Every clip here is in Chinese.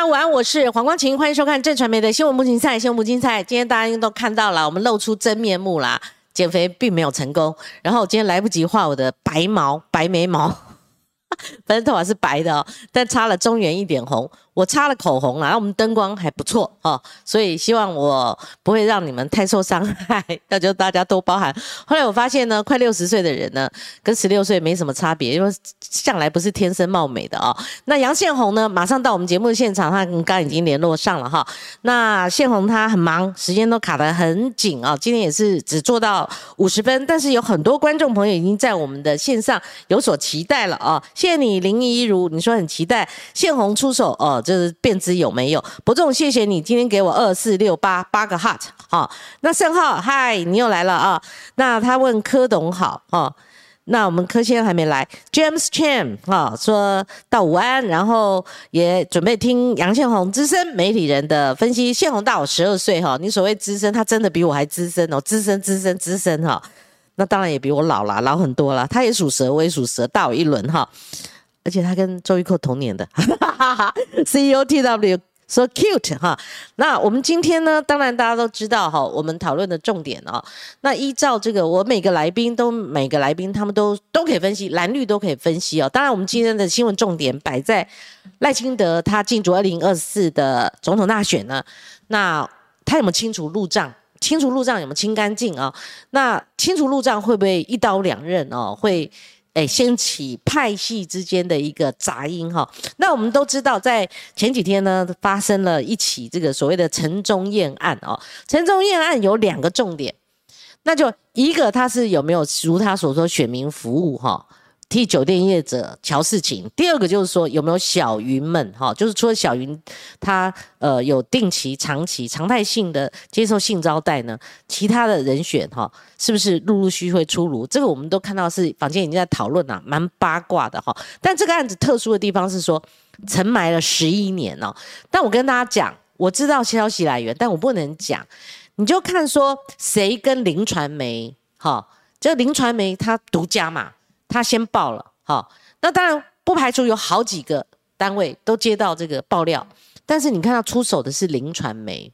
大家午安，我是黄光琴，欢迎收看正传媒的新闻不精彩，新闻不精彩。今天大家应该都看到了，我们露出真面目啦，减肥并没有成功。然后我今天来不及画我的白毛、白眉毛，反正头发是白的哦，但擦了中原一点红。我擦了口红了，然后我们灯光还不错哦，所以希望我不会让你们太受伤害，那就大家都包涵。后来我发现呢，快六十岁的人呢，跟十六岁没什么差别，因为向来不是天生貌美的哦。那杨宪宏呢，马上到我们节目现场，他刚刚已经联络上了哈。那宪宏他很忙，时间都卡得很紧啊，今天也是只做到五十分，但是有很多观众朋友已经在我们的线上有所期待了啊。谢谢你林一如，你说很期待宪宏出手哦。就是变知有没有？伯仲，谢谢你今天给我二四六八八个 heart 好，那盛浩，嗨，你又来了啊？那他问柯董好哦。那我们柯先生还没来，James Chan 哈，说到午安，然后也准备听杨宪宏资深媒体人的分析。宪宏大我十二岁哈，你所谓资深，他真的比我还资深哦，资深资深资深哈。那当然也比我老啦，老很多了。他也属蛇，我也属蛇，大我一轮哈。而且他跟周玉蔻同年的，CEO TW 说 cute 哈。那我们今天呢，当然大家都知道哈，我们讨论的重点哦。那依照这个，我每个来宾都每个来宾他们都都可以分析，蓝绿都可以分析哦。当然，我们今天的新闻重点摆在赖清德他进驻二零二四的总统大选呢。那他有没有清除路障？清除路障有没有清干净啊？那清除路障会不会一刀两刃哦？会？哎，掀起派系之间的一个杂音哈。那我们都知道，在前几天呢，发生了一起这个所谓的陈忠燕案哦。陈忠燕案有两个重点，那就一个他是有没有如他所说选民服务哈。替酒店业者瞧事情。第二个就是说，有没有小云们哈？就是除了小云，他呃有定期、长期、常态性的接受性招待呢？其他的人选哈，是不是陆陆续续会出炉？这个我们都看到是坊间已经在讨论了，蛮八卦的哈。但这个案子特殊的地方是说，沉埋了十一年哦。但我跟大家讲，我知道消息来源，但我不能讲。你就看说谁跟林传媒哈，这林传媒他独家嘛。他先报了，好，那当然不排除有好几个单位都接到这个爆料，但是你看到出手的是林传媒，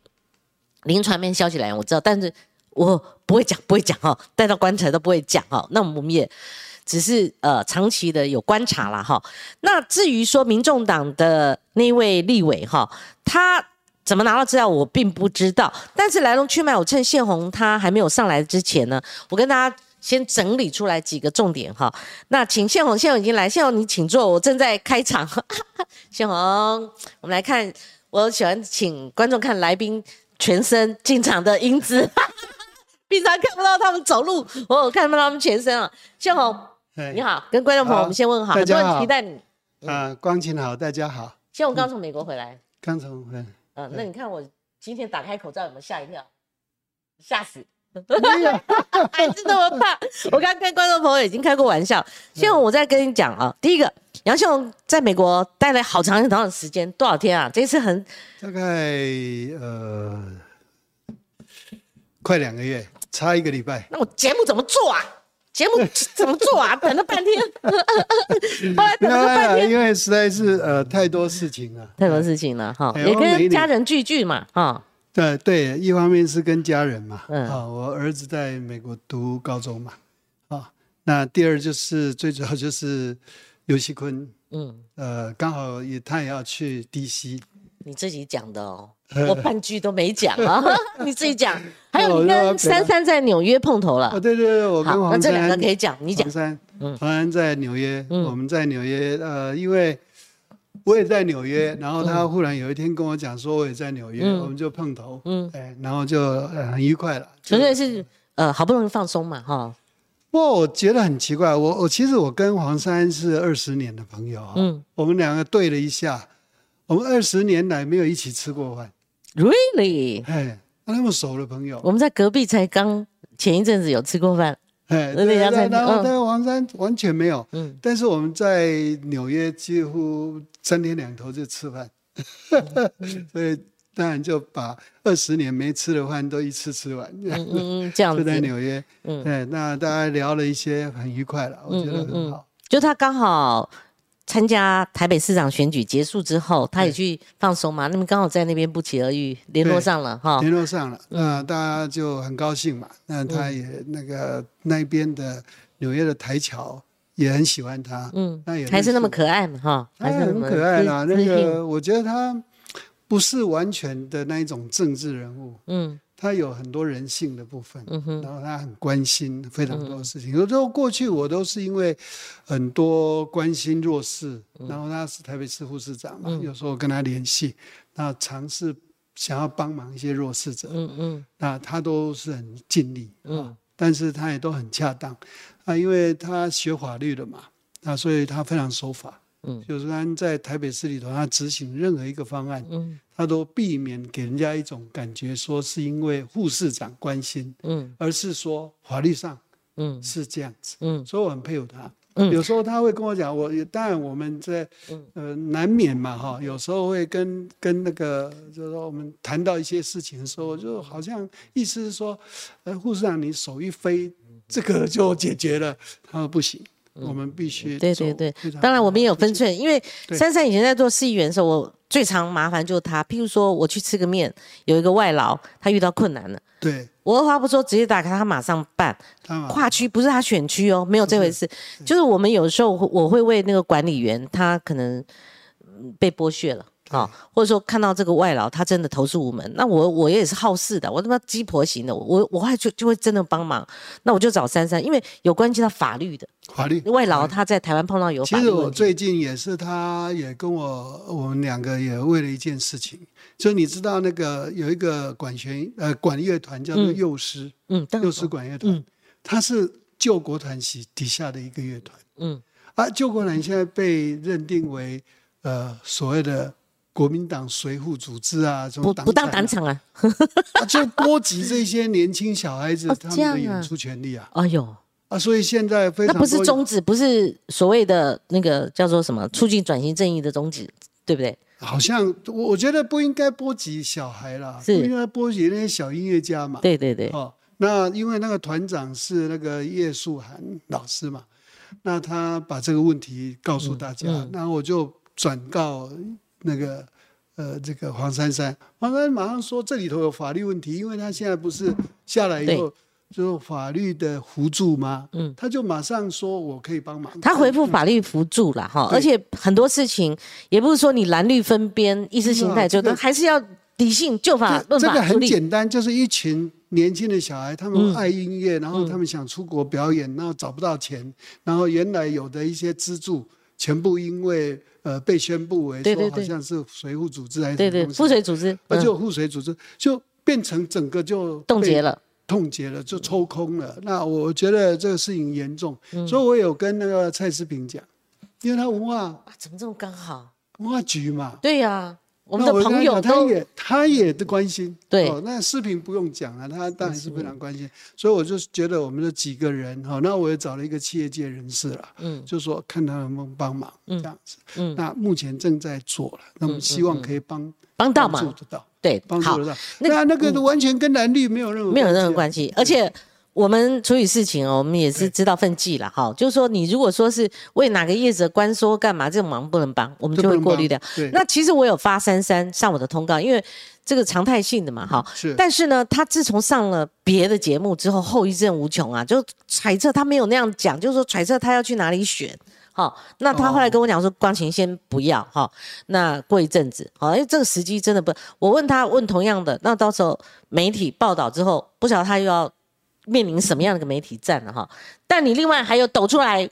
林传媒消息来源我知道，但是我不会讲，不会讲哈，带到棺材都不会讲哈，那我们也只是呃长期的有观察了哈。那至于说民众党的那位立委哈，他怎么拿到资料我并不知道，但是来龙去脉，我趁谢红他还没有上来之前呢，我跟大家。先整理出来几个重点哈，那请宪宏，宪宏已经来，宪宏你请坐，我正在开场。宪宏，我们来看，我喜欢请观众看来宾全身进场的英姿，平常看不到他们走路，我看不到他们全身啊。宪宏，你好，跟观众朋友我们先问好，很多人期待你。啊，光晴好，大家好。宪宏刚从美国回来，刚从回来。嗯，那你看我今天打开口罩有没有吓一跳？吓死！还是那么怕？我刚跟观众朋友已经开过玩笑。现在我再跟你讲啊，第一个，杨秀龙在美国待了好长很长的时间，多少天啊？这次很大概呃，快两个月，差一个礼拜。那我节目怎么做啊？节目 怎么做啊？等了半天，后来等了半天，因为实在是呃太多事情了，太多事情了哈，也跟家人聚聚嘛哈。对对，一方面是跟家人嘛，啊，我儿子在美国读高中嘛，啊，那第二就是最主要就是刘锡坤，嗯，呃，刚好也他也要去 DC，你自己讲的哦，我半句都没讲啊，你自己讲，还有你跟珊珊在纽约碰头了，啊，对对对，我跟黄那这两个可以讲，你讲，黄珊，黄珊在纽约，我们在纽约，呃，因为。我也在纽约，然后他忽然有一天跟我讲说我也在纽约，我们就碰头，哎，然后就很愉快了。纯粹是呃好不容易放松嘛，哈。不过我觉得很奇怪，我我其实我跟黄山是二十年的朋友，嗯，我们两个对了一下，我们二十年来没有一起吃过饭，Really？哎，那么熟的朋友，我们在隔壁才刚前一阵子有吃过饭。哎，对然后在黄山完全没有，嗯，但是我们在纽约几乎三天两头就吃饭，所以当然就把二十年没吃的饭都一次吃完，嗯嗯，这样子。就在纽约，嗯，对，那大家聊了一些很愉快了，我觉得很好。就他刚好参加台北市长选举结束之后，他也去放松嘛。那么刚好在那边不期而遇，联络上了哈。联络上了，那大家就很高兴嘛。那他也那个那边的纽约的台侨也很喜欢他，嗯，那也还是那么可爱嘛哈，还是很可爱啦。那个我觉得他不是完全的那一种政治人物，嗯。他有很多人性的部分，然后他很关心非常多的事情。有时候过去我都是因为很多关心弱势，然后他是台北市副市长嘛，有时候跟他联系，那尝试想要帮忙一些弱势者，嗯嗯，那他都是很尽力，嗯，但是他也都很恰当，啊，因为他学法律的嘛，那所以他非常守法。嗯，就是他在台北市里头，他执行任何一个方案，嗯，他都避免给人家一种感觉，说是因为护士长关心，嗯，而是说法律上，嗯，是这样子，嗯，所以我很佩服他。嗯，有时候他会跟我讲，我当然我们在，呃，难免嘛，哈，有时候会跟跟那个，就是说我们谈到一些事情的时候，就好像意思是说，呃，护士长你手一飞，这个就解决了。他说不行。我们必须对对对，当然我们也有分寸，因为珊珊以前在做市议员的时候，我最常麻烦就是他。譬如说我去吃个面，有一个外劳，他遇到困难了，对我二话不说直接打开，他马上办。跨区不是他选区哦，没有这回事。就是我们有时候我会为那个管理员，他可能被剥削了。啊，或者说看到这个外劳，他真的投诉无门，那我我也是好事的，我他妈鸡婆型的，我我还就就会真的帮忙，那我就找珊珊，因为有关系到法律的法律。外劳他在台湾碰到有，其实我最近也是，他也跟我我们两个也为了一件事情，就你知道那个有一个管弦呃管乐团叫做幼师，嗯，幼师管乐团，他是救国团系底下的一个乐团，嗯，啊救国团现在被认定为呃所谓的。国民党随护组织啊，什么不当党场 啊，就波及这些年轻小孩子他们的演出权利啊。哎呦啊，所以现在非常那不是宗旨，不是所谓的那个叫做什么促进转型正义的宗旨，对不对？好像我我觉得不应该波及小孩啦，不应该波及那些小音乐家嘛。对对对。哦，那因为那个团长是那个叶素涵老师嘛，那他把这个问题告诉大家，那我就转告。那个呃，这个黄珊珊，黄珊珊马上说这里头有法律问题，因为他现在不是下来以后就法律的辅助吗？嗯，他就马上说我可以帮忙。他回复法律辅助了哈，而且很多事情也不是说你蓝绿分边、意识形态，就还是要理性就法论法这个很简单，就是一群年轻的小孩，他们爱音乐，然后他们想出国表演，然后找不到钱，然后原来有的一些资助，全部因为。呃，被宣布为说好像是水护组织还是对对护水组织，呃，就护水组织就变成整个就冻结了，冻结了就抽空了。那我觉得这个事情严重，所以我有跟那个蔡思平讲，因为他文化啊怎么这么刚好？文化局嘛，对呀。我们的朋友他也他也的关心，对，那视频不用讲了，他当然是非常关心，所以我就觉得我们的几个人哈，那我也找了一个企业界人士了，嗯，就说看他能不能帮忙这样子，嗯，那目前正在做了，那么希望可以帮帮到嘛，做得到，对，帮助得到，那那个完全跟蓝绿没有任何没有任何关系，而且。我们处理事情哦，我们也是知道分际了哈。就是说，你如果说是为哪个业者关说干嘛，这种忙不能帮，我们就会过滤掉。那其实我有发三三上我的通告，因为这个常态性的嘛哈。是。但是呢，他自从上了别的节目之后，后遗症无穷啊。就揣测他没有那样讲，就是说揣测他要去哪里选。好，那他后来跟我讲说，光晴先不要哈。那过一阵子，好，因为这个时机真的不。我问他问同样的，那到时候媒体报道之后，不晓得他又要。面临什么样的个媒体战了哈？但你另外还有抖出来，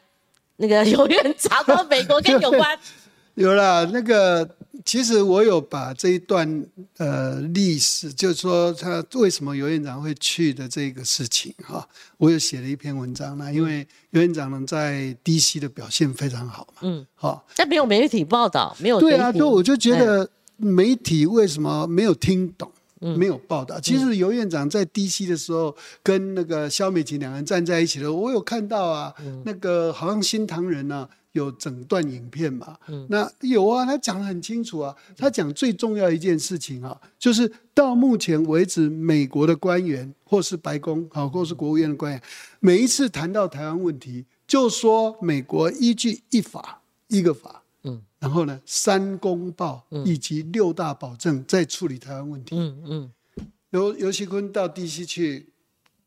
那个 有院长到美国跟有关，有了那个，其实我有把这一段呃历史，就是说他为什么尤院长会去的这个事情哈，我有写了一篇文章呢。因为尤院长呢在 DC 的表现非常好嘛，嗯，好，但没有媒体报道，没有对啊，对我就觉得媒体为什么没有听懂？没有报道。其实尤院长在 DC 的时候，跟那个肖美琴两人站在一起的，我有看到啊。那个好像新唐人呢，有整段影片嘛。那有啊，他讲的很清楚啊。他讲最重要一件事情啊，就是到目前为止，美国的官员或是白宫好，或是国务院的官员，每一次谈到台湾问题，就说美国依据一法一个法，嗯，然后呢，三公报以及六大保证在处理台湾问题。嗯嗯，尤尤其坤到 DC 去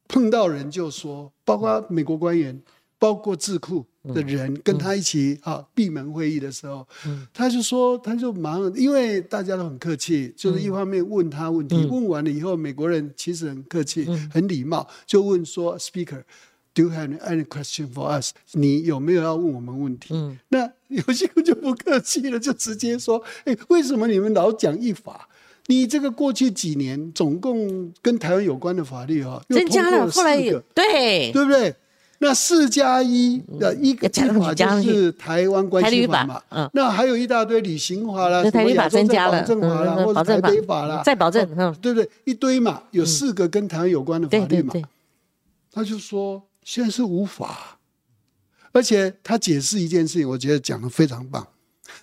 碰到人就说，包括美国官员，包括智库的人跟他一起啊闭门会议的时候，他就说他就忙，因为大家都很客气，就是一方面问他问题，问完了以后，美国人其实很客气，很礼貌，就问说，Speaker。Do you have any question for us？你有没有要问我们问题？嗯，那有些人就不客气了，就直接说：“哎，为什么你们老讲一法？你这个过去几年总共跟台湾有关的法律啊，增加了，后来有对对不对？那四加一的一个法就是台湾关系法嘛，嗯，那还有一大堆旅行法啦，台律法增加了，保证法啦，或者台北法啦，再保证，嗯，对不对？一堆嘛，有四个跟台湾有关的法律嘛，他就说。现在是无法，而且他解释一件事情，我觉得讲的非常棒。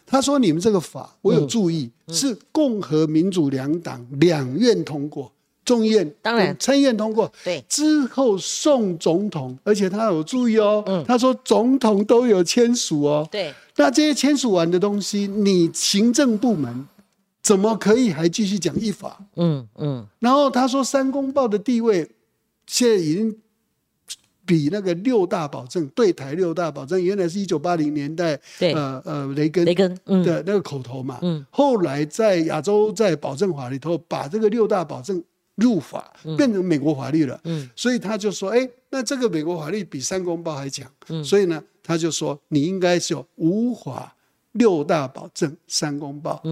他说：“你们这个法，我有注意，是共和民主两党两院通过，众院当然参院通过，对之后送总统，而且他有注意哦，他说总统都有签署哦，对。那这些签署完的东西，你行政部门怎么可以还继续讲一法？嗯嗯。然后他说三公报的地位现在已经。”比那个六大保证对台六大保证，原来是一九八零年代，呃呃雷根雷根的那个口头嘛，嗯。后来在亚洲在保证法里头把这个六大保证入法，变成美国法律了，嗯。所以他就说，哎，那这个美国法律比三公报还强，所以呢，他就说你应该是有无法六大保证三公报，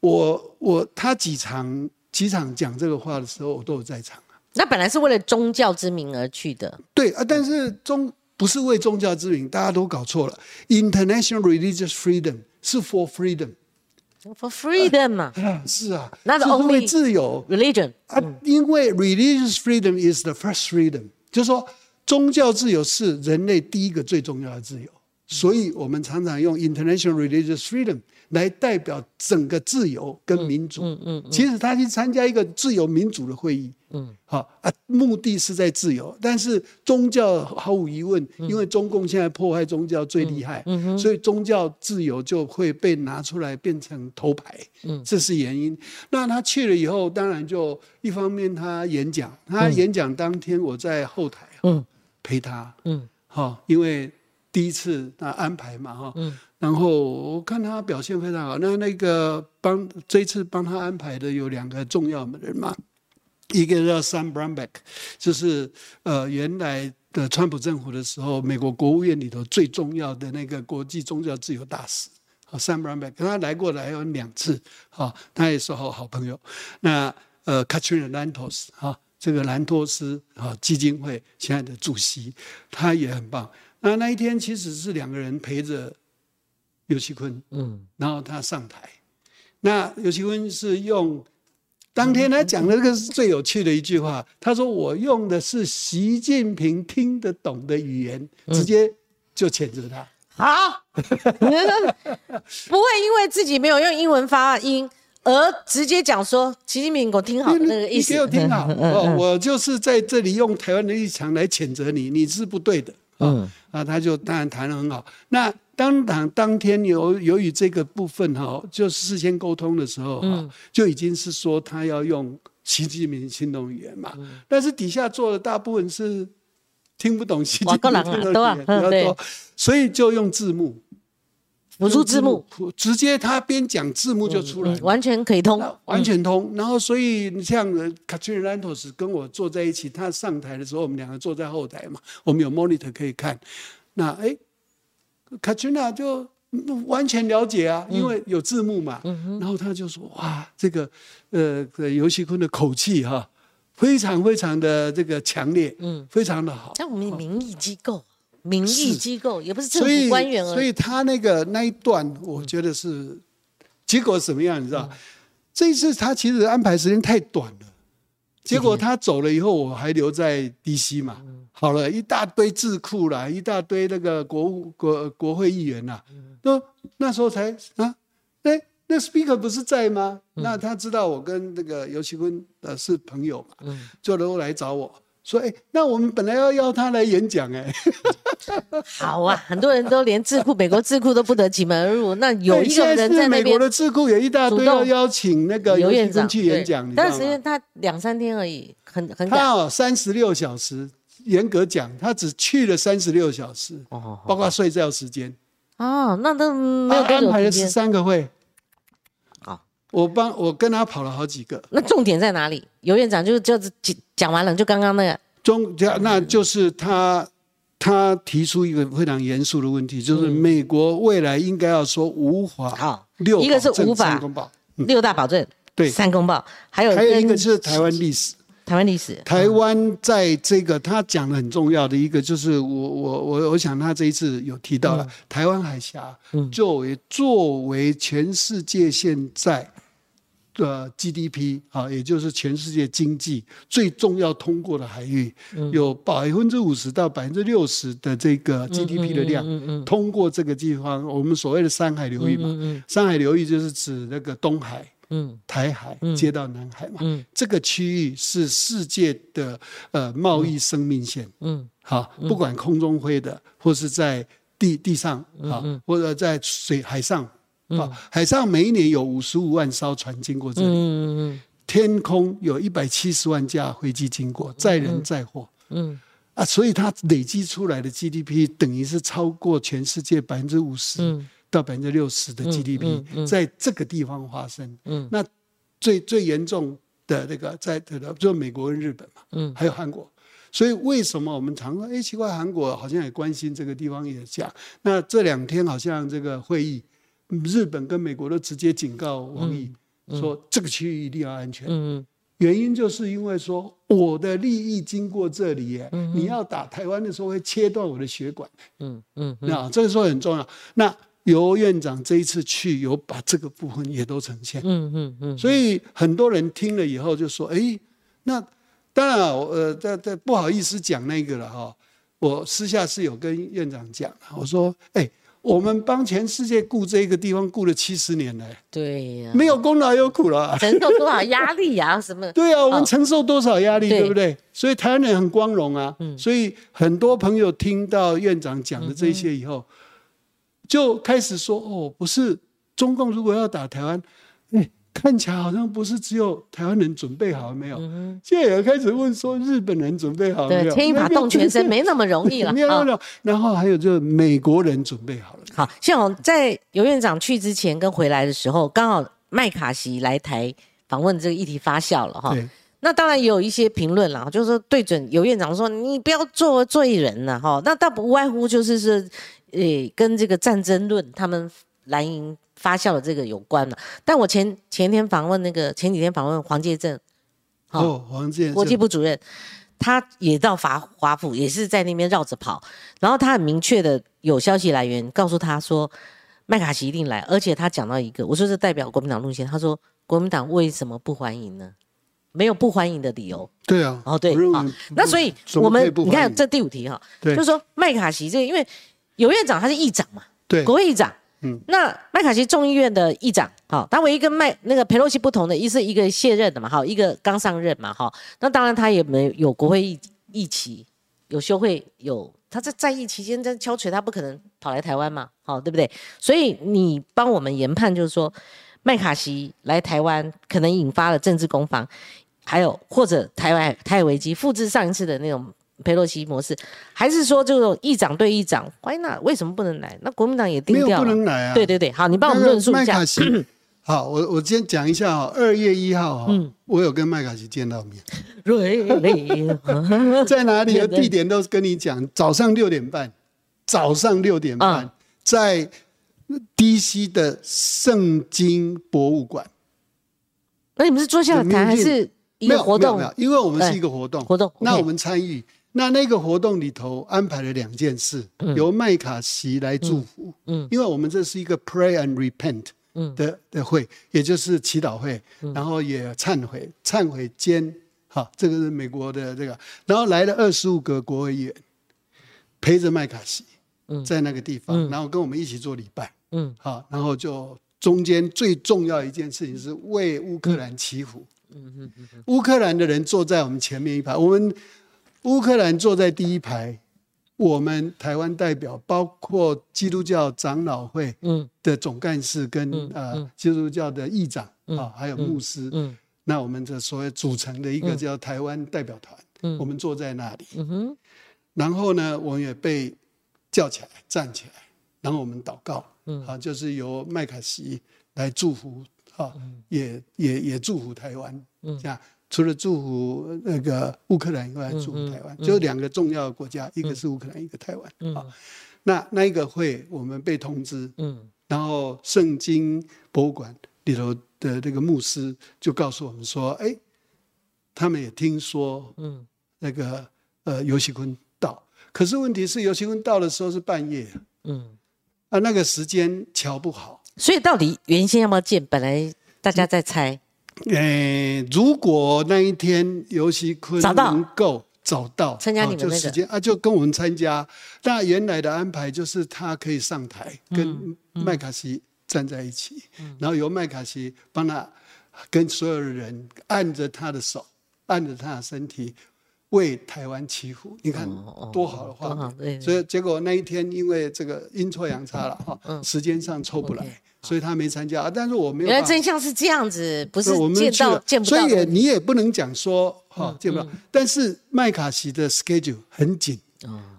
我我他几场几场讲这个话的时候，我都有在场。那本来是为了宗教之名而去的，对啊，但是宗不是为宗教之名，大家都搞错了。International religious freedom 是 for freedom，for freedom 嘛，是啊，那是因为自由 religion 啊，因为 religious freedom is the first freedom，就是说宗教自由是人类第一个最重要的自由，所以我们常常用 international religious freedom。来代表整个自由跟民主。嗯嗯。其实他去参加一个自由民主的会议。嗯。好啊，目的是在自由，但是宗教毫无疑问，因为中共现在破坏宗教最厉害。嗯所以宗教自由就会被拿出来变成头牌。嗯。这是原因。那他去了以后，当然就一方面他演讲，他演讲当天我在后台。嗯。陪他。嗯。好，因为第一次那安排嘛，哈。嗯。然后我看他表现非常好，那那个帮这次帮他安排的有两个重要的人嘛，一个叫 Sam Brownback，就是呃原来的川普政府的时候，美国国务院里头最重要的那个国际宗教自由大使，啊 Sam Brownback，跟他来过来有两次，啊他也是好好朋友。那呃 Katrina Lantos 啊，这个兰托斯啊基金会现在的主席，他也很棒。那那一天其实是两个人陪着。尤其坤，嗯，然后他上台，那尤其坤是用当天他讲的这个是最有趣的一句话，他说我用的是习近平听得懂的语言，直接就谴责他。好，不会因为自己没有用英文发音而直接讲说习近平给我听好那个意思。你给我听好，哦，我就是在这里用台湾的立场来谴责你，你是不对的。嗯，啊，他就当然谈得很好。那当当当天由由于这个部分哈，就事先沟通的时候哈，就已经是说他要用习近平新动语言嘛，但是底下坐的大部分是听不懂习近平的语言，比较多，所以就用字幕，辅助字幕，直接他边讲字幕就出来，完全可以通，完全通。然后所以像 Katrina Lantos 跟我坐在一起，他上台的时候，我们两个坐在后台嘛，我们有 monitor 可以看，那哎。卡奇娜就完全了解啊，因为有字幕嘛。然后他就说：“哇，这个呃，尤戏坤的口气哈，非常非常的这个强烈，嗯，非常的好。像我们民意机构，民意机构也不是政府官员所以他那个那一段，我觉得是结果什么样？你知道，这一次他其实安排时间太短了。”结果他走了以后，我还留在 DC 嘛。好了一大堆智库啦，一大堆那个国务国国会议员呐，都那时候才啊，哎，那 Speaker 不是在吗？那他知道我跟那个尤其坤呃是朋友嘛，就都来找我。说：“哎，那我们本来要邀他来演讲，哎，好啊，很多人都连智库美国智库都不得其门而入。那有一个人在那边，美国的智库也一大堆要邀请那个尤院长去演讲，但是时间他两三天而已，很很他三十六小时，严格讲，他只去了三十六小时，哦，包括睡觉时间。哦，那都没有安排了十三个会。好，我帮我跟他跑了好几个。那重点在哪里？尤院长就就是讲讲完了，就刚刚那个中，那就是他他提出一个非常严肃的问题，就是美国未来应该要说无法好六一个是无法六大保证对三公报，还有还有一个是台湾历史。台湾历史，台湾在这个他讲的很重要的一个，就是我我我我想他这一次有提到了台湾海峡，作为作为全世界现在的 GDP 啊，也就是全世界经济最重要通过的海域，有百分之五十到百分之六十的这个 GDP 的量通过这个地方，我们所谓的山海流域嘛，山海流域就是指那个东海。嗯，台海接到南海嘛，嗯，这个区域是世界的呃贸易生命线，嗯，好，不管空中飞的，或是在地地上啊，或者在水海上啊，海上每一年有五十五万艘船经过这里，嗯嗯天空有一百七十万架飞机经过，载人载货，嗯。啊，所以它累积出来的 GDP 等于是超过全世界百分之五十。到百分之六十的 GDP 在这个地方发生，那最最严重的那个在的就美国跟日本嘛，还有韩国。所以为什么我们常说，哎，奇怪，韩国好像也关心这个地方，也讲。那这两天好像这个会议，日本跟美国都直接警告王毅说，这个区域一定要安全。原因就是因为说我的利益经过这里，你要打台湾的时候会切断我的血管。嗯嗯，那这个时候很重要。那尤院长这一次去，有把这个部分也都呈现。嗯嗯嗯。所以很多人听了以后就说：“哎，那当然，呃，这这不好意思讲那个了哈。我私下是有跟院长讲，我说：哎，我们帮全世界顾这个地方顾了七十年了，对呀，没有功劳有苦劳，承受多少压力呀？什么？对啊，我们承受多少压力，对不对？所以台湾人很光荣啊。所以很多朋友听到院长讲的这些以后。”就开始说哦，不是中共如果要打台湾，哎，看起来好像不是只有台湾人准备好了没有？现在也开始问说日本人准备好了没有？牵一发动全身没那么容易了。没有没有。然后还有就是美国人准备好了。好，像我在尤院长去之前跟回来的时候，刚好麦卡锡来台访问，这个议题发酵了哈。那当然也有一些评论啦，就是说对准尤院长说你不要做罪人了哈。那倒不外乎就是是。诶，跟这个战争论，他们蓝营发酵的这个有关了。但我前前天访问那个，前几天访问黄介正，哦，黄介国际部主任，他也到华华府，也是在那边绕着跑。然后他很明确的有消息来源告诉他说，麦卡锡一定来，而且他讲到一个，我说是代表国民党路线，他说国民党为什么不欢迎呢？没有不欢迎的理由。对啊，哦对啊，那所以我们你看这第五题哈，就是说麦卡锡这个因为。有院长他是议长嘛？对，国会议长。嗯，那麦卡锡众议院的议长，好，他唯一跟麦那个佩洛西不同的，一是一个卸任的嘛，好，一个刚上任嘛，哈。那当然他也没有国会议议期，有休会，有他在在役期间在敲锤，他不可能跑来台湾嘛，好，对不对？所以你帮我们研判，就是说麦卡锡来台湾可能引发了政治攻防，还有或者台湾台海危机复制上一次的那种。佩洛西模式，还是说这种议长对议长，Why not？为什么不能来？那国民党也定掉了，不能来啊。对对对，好，你帮我们论述一下。好，我我先讲一下哈，二月一号哈，我有跟麦卡锡见到面。在哪里？地点都跟你讲，早上六点半，早上六点半，在 DC 的圣经博物馆。那你们是坐下来谈还是？没有活动，没有，因为我们是一个活动，活动，那我们参与，那那个活动里头安排了两件事，由麦卡锡来祝福，嗯，因为我们这是一个 pray and repent 的的会，也就是祈祷会，然后也忏悔，忏悔兼，好，这个是美国的这个，然后来了二十五个国会议员，陪着麦卡锡，在那个地方，然后跟我们一起做礼拜，嗯，好，然后就中间最重要一件事情是为乌克兰祈福。乌克兰的人坐在我们前面一排，我们乌克兰坐在第一排，我们台湾代表，包括基督教长老会的总干事跟呃基督教的议长啊，还有牧师，那我们这所谓组成的一个叫台湾代表团，我们坐在那里。然后呢，我们也被叫起来站起来，然后我们祷告，啊，就是由麦卡锡来祝福，啊，也也也祝福台湾，这样。除了祝福那个乌克兰以外，祝福台湾，就两个重要的国家，一个是乌克兰，一个台湾。啊，那那一个会，我们被通知，嗯，然后圣经博物馆里头的那个牧师就告诉我们说，哎，他们也听说，嗯，那个呃尤锡坤到，可是问题是尤锡坤到的时候是半夜，嗯，啊那个时间瞧不好，所以到底原先要不要建？本来大家在猜。诶，如果那一天尤其坤能够找到参加你们时间啊，就跟我们参加。那原来的安排就是他可以上台跟麦卡锡站在一起，然后由麦卡锡帮他跟所有的人按着他的手，按着他的身体为台湾祈福。你看多好的话，所以结果那一天因为这个阴错阳差了哈，时间上凑不来。所以他没参加，但是我没有。原来真相是这样子，不是见到见不到。所以你也不能讲说哈见不到，但是麦卡锡的 schedule 很紧，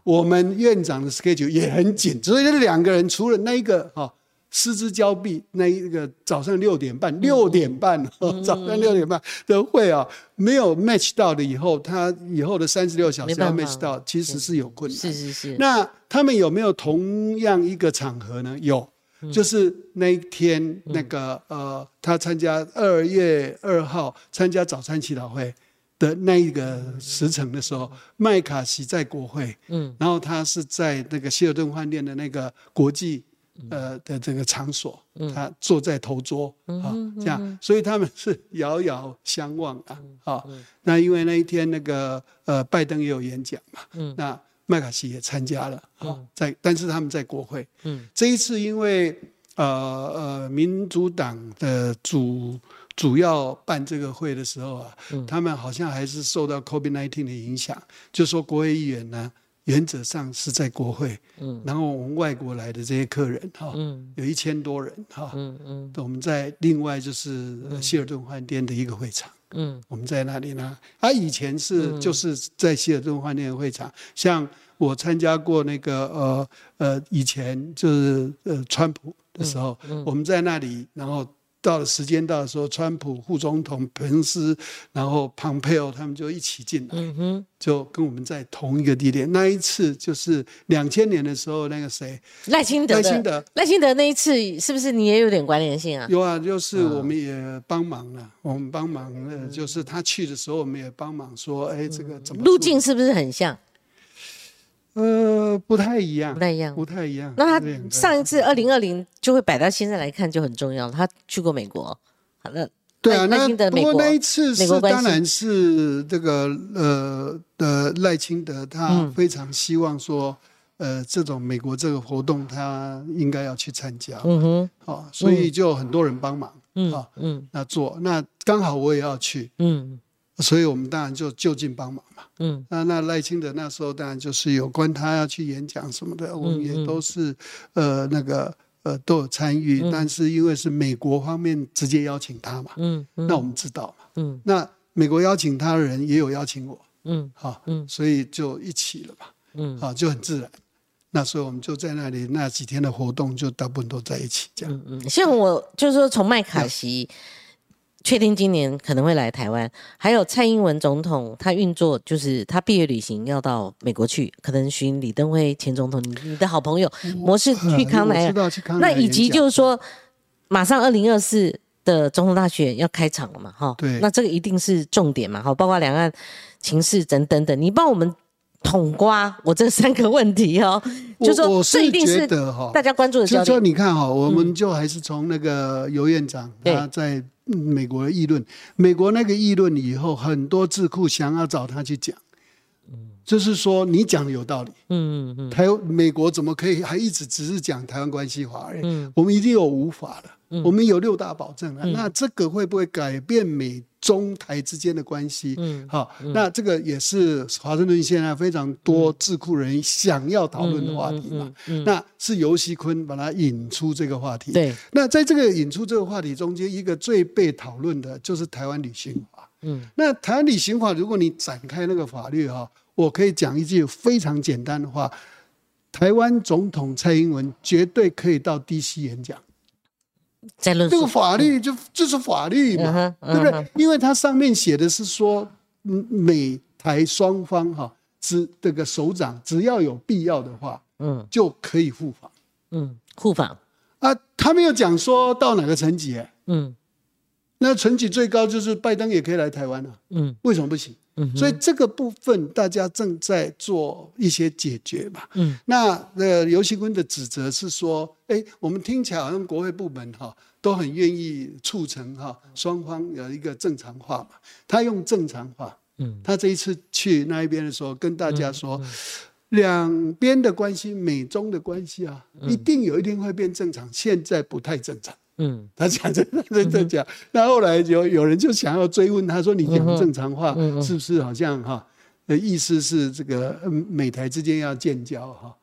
我们院长的 schedule 也很紧，所以这两个人除了那一个哈失之交臂那一个早上六点半六点半 早上六点半的会啊，没有 match 到的以后，他以后的三十六小时要 match 到，其实是有困难。是是是。那他们有没有同样一个场合呢？有。就是那一天，那个呃，他参加二月二号参加早餐祈祷会的那一个时辰的时候，麦卡锡在国会，嗯，然后他是在那个希尔顿饭店的那个国际呃的这个场所，他坐在头桌啊，这样，所以他们是遥遥相望啊，好，那因为那一天那个呃拜登也有演讲嘛，嗯，那。麦卡锡也参加了，啊，在但是他们在国会，嗯，这一次因为呃呃民主党的主主要办这个会的时候啊，他们好像还是受到 COVID-19 的影响，就说国会议员呢原则上是在国会，嗯，然后我们外国来的这些客人哈，嗯，有一千多人哈，嗯嗯，我们在另外就是希尔顿饭店的一个会场。嗯，我们在那里呢？他以前是就是在希尔顿饭店的会场，像我参加过那个呃呃，以前就是呃川普的时候，我们在那里，然后。到了时间到的时候，川普副总统彭斯，然后庞佩奥他们就一起进来，嗯就跟我们在同一个地点。那一次就是两千年的时候，那个谁赖清德，赖清德，赖清德那一次是不是你也有点关联性啊？有啊，就是我们也帮忙了，我们帮忙，了，就是他去的时候，我们也帮忙说，哎，这个怎么路径是不是很像？呃，不太一样，不太一样，不太一样。那他上一次二零二零就会摆到现在来看就很重要。他去过美国，好了，对啊，那不过那一次是当然是这个呃的赖清德，他非常希望说，呃，这种美国这个活动他应该要去参加，嗯哼，好，所以就很多人帮忙，嗯嗯，那做那刚好我也要去，嗯。所以我们当然就就近帮忙嘛。嗯，那那赖清德那时候当然就是有关他要去演讲什么的，我们也都是呃那个呃都有参与。但是因为是美国方面直接邀请他嘛，嗯，那我们知道嘛，嗯，那美国邀请他的人也有邀请我，嗯，好，嗯，所以就一起了嘛，嗯，好，就很自然。那所以我们就在那里那几天的活动就大部分都在一起这样。嗯嗯，像我就是说从麦卡锡。确定今年可能会来台湾，还有蔡英文总统，他运作就是他毕业旅行要到美国去，可能寻李登辉前总统，你的好朋友模式 去康奈尔，那以及就是说，马上二零二四的总统大选要开场了嘛，哈，对，那这个一定是重点嘛，哈，包括两岸情势等等等，你帮我们统瓜我这三个问题哦，就说这一定是大家关注的焦点。就你看哈，我们就还是从那个尤院长他在。美国的议论，美国那个议论以后，很多智库想要找他去讲，就是说你讲的有道理。嗯嗯嗯。台美国怎么可以还一直只是讲台湾关系法？嗯，我们一定有无法的。我们有六大保证啊，那这个会不会改变美中台之间的关系？嗯，好，那这个也是华盛顿现在非常多智库人想要讨论的话题嘛。那是尤熙坤把它引出这个话题。对，那在这个引出这个话题中间，一个最被讨论的就是台湾旅行法。嗯，那台湾旅行法，如果你展开那个法律哈，我可以讲一句非常简单的话：台湾总统蔡英文绝对可以到 DC 演讲。这个法律就就是法律嘛，对不对？因为它上面写的是说，美台双方哈，只这个首长只要有必要的话，嗯，就可以互访，嗯，互访。啊，他没有讲说到哪个层级，嗯，那层级最高就是拜登也可以来台湾了，嗯，为什么不行？所以这个部分大家正在做一些解决嘛。嗯，那呃，游锡坤的指责是说，哎，我们听起来好像国会部门哈都很愿意促成哈双方有一个正常化嘛。他用正常化，嗯，他这一次去那一边的时候，跟大家说，两边的关系，美中的关系啊，一定有一天会变正常，现在不太正常。嗯，他讲真的真的讲，那后来有有人就想要追问他说：“你讲正常话是不是好像哈？的意思是这个美台之间要建交哈？”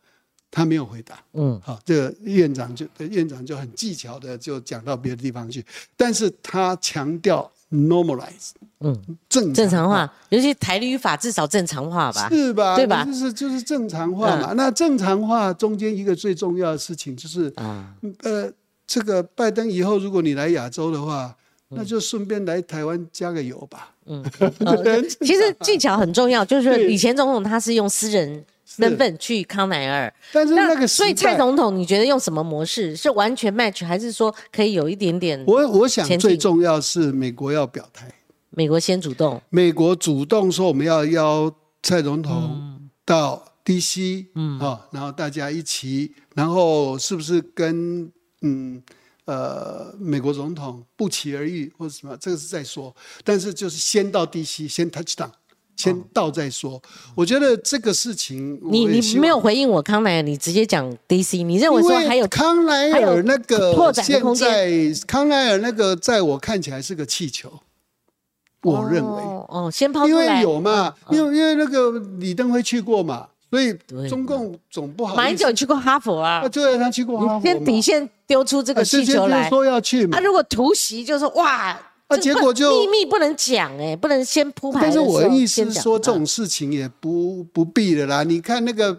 他没有回答。嗯，好，这个院长就院长就很技巧的就讲到别的地方去，但是他强调 normalize，嗯，正正常化，尤其台律法至少正常化吧，是吧？对吧？就是就是正常化嘛。那正常化中间一个最重要的事情就是啊，呃。这个拜登以后，如果你来亚洲的话，那就顺便来台湾加个油吧。嗯，其实技巧很重要，就是以前总统他是用私人身份去康奈尔，但是那个所以蔡总统你觉得用什么模式？是完全 match，还是说可以有一点点？我我想最重要是美国要表态，美国先主动，美国主动说我们要邀蔡总统到 DC，嗯，好，然后大家一起，然后是不是跟？嗯，呃，美国总统不期而遇或者什么，这个是再说。但是就是先到 DC，先 touch down，先到再说。我觉得这个事情，你你没有回应我康奈尔，你直接讲 DC，你认为说还有康奈尔那个现在康奈尔那个，在我看起来是个气球。我认为哦，先抛因为有嘛，因为因为那个李登辉去过嘛。所以中共总不好。马英九去过哈佛啊？对，他去过哈佛。先底线丢出这个气球来，说要去嘛。他如果突袭，就说哇，啊，结果就秘密不能讲哎，不能先铺排。但是我的意思是说，这种事情也不不必的啦。你看那个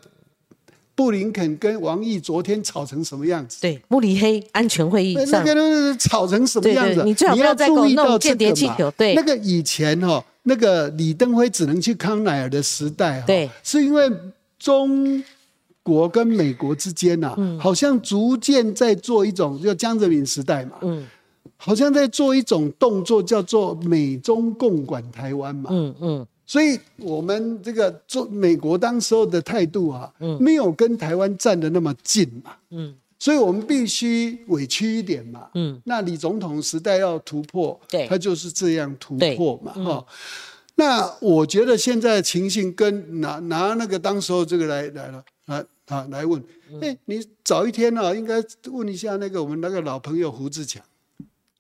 布林肯跟王毅昨天吵成什么样子？对，慕尼黑安全会议上，那个吵成什么样子？你最好不要再搞弄间谍气球。对，那个以前哈，那个李登辉只能去康奈尔的时代哈，对，是因为。中国跟美国之间呐，好像逐渐在做一种叫江泽民时代嘛，嗯，好像在做一种动作，叫做美中共管台湾嘛，嗯嗯，所以我们这个中美国当时候的态度啊，嗯，没有跟台湾站的那么近嘛，嗯，所以我们必须委屈一点嘛，嗯，那李总统时代要突破，对，他就是这样突破嘛，哈。那我觉得现在情形跟拿拿那个当时候这个来来了啊啊来问，哎，你早一天呢应该问一下那个我们那个老朋友胡志强，